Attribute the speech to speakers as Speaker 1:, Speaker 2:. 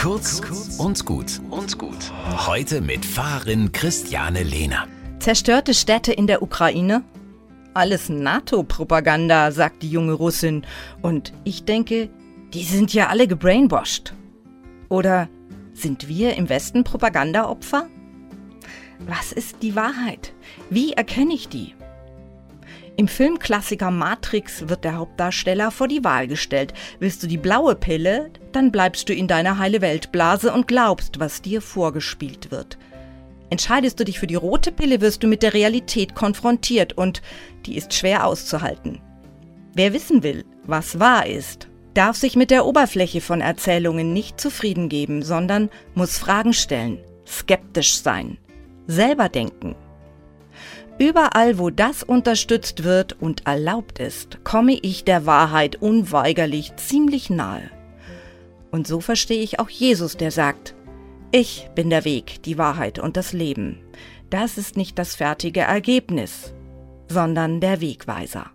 Speaker 1: Kurz und gut und gut. Heute mit Fahrerin Christiane Lehner.
Speaker 2: Zerstörte Städte in der Ukraine? Alles NATO-Propaganda, sagt die junge Russin. Und ich denke, die sind ja alle gebrainwashed. Oder sind wir im Westen Propagandaopfer? Was ist die Wahrheit? Wie erkenne ich die? Im Filmklassiker Matrix wird der Hauptdarsteller vor die Wahl gestellt. Willst du die blaue Pille, dann bleibst du in deiner heile Weltblase und glaubst, was dir vorgespielt wird. Entscheidest du dich für die rote Pille, wirst du mit der Realität konfrontiert und die ist schwer auszuhalten. Wer wissen will, was wahr ist, darf sich mit der Oberfläche von Erzählungen nicht zufrieden geben, sondern muss Fragen stellen, skeptisch sein, selber denken. Überall, wo das unterstützt wird und erlaubt ist, komme ich der Wahrheit unweigerlich ziemlich nahe. Und so verstehe ich auch Jesus, der sagt, ich bin der Weg, die Wahrheit und das Leben. Das ist nicht das fertige Ergebnis, sondern der Wegweiser.